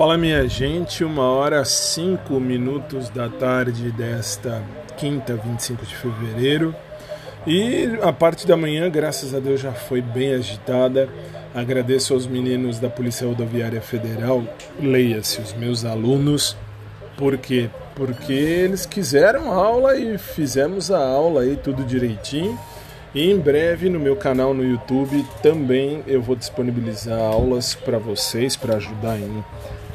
Fala minha gente, uma hora cinco minutos da tarde desta quinta, 25 de fevereiro. E a parte da manhã, graças a Deus, já foi bem agitada. Agradeço aos meninos da Polícia Rodoviária Federal, leia-se, os meus alunos. Por quê? Porque eles quiseram aula e fizemos a aula aí tudo direitinho. E em breve no meu canal no YouTube também eu vou disponibilizar aulas para vocês para ajudar em,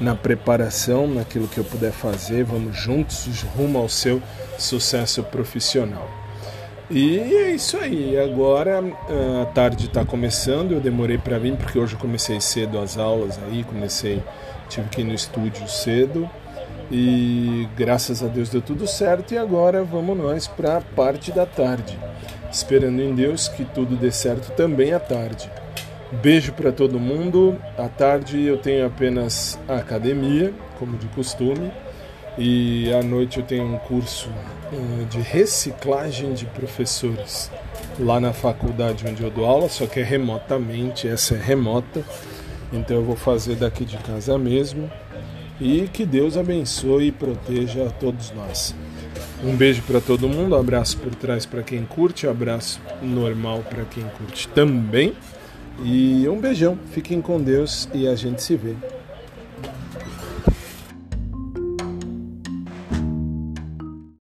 na preparação, naquilo que eu puder fazer. Vamos juntos rumo ao seu sucesso profissional. E é isso aí. Agora a tarde está começando. Eu demorei para vir porque hoje eu comecei cedo as aulas aí, comecei, tive que ir no estúdio cedo. E graças a Deus deu tudo certo e agora vamos nós para a parte da tarde esperando em Deus que tudo dê certo também à tarde. Beijo para todo mundo. À tarde eu tenho apenas a academia, como de costume, e à noite eu tenho um curso uh, de reciclagem de professores lá na faculdade onde eu dou aula, só que é remotamente, essa é remota, então eu vou fazer daqui de casa mesmo. E que Deus abençoe e proteja a todos nós. Um beijo para todo mundo, um abraço por trás para quem curte, um abraço normal para quem curte também. E um beijão, fiquem com Deus e a gente se vê.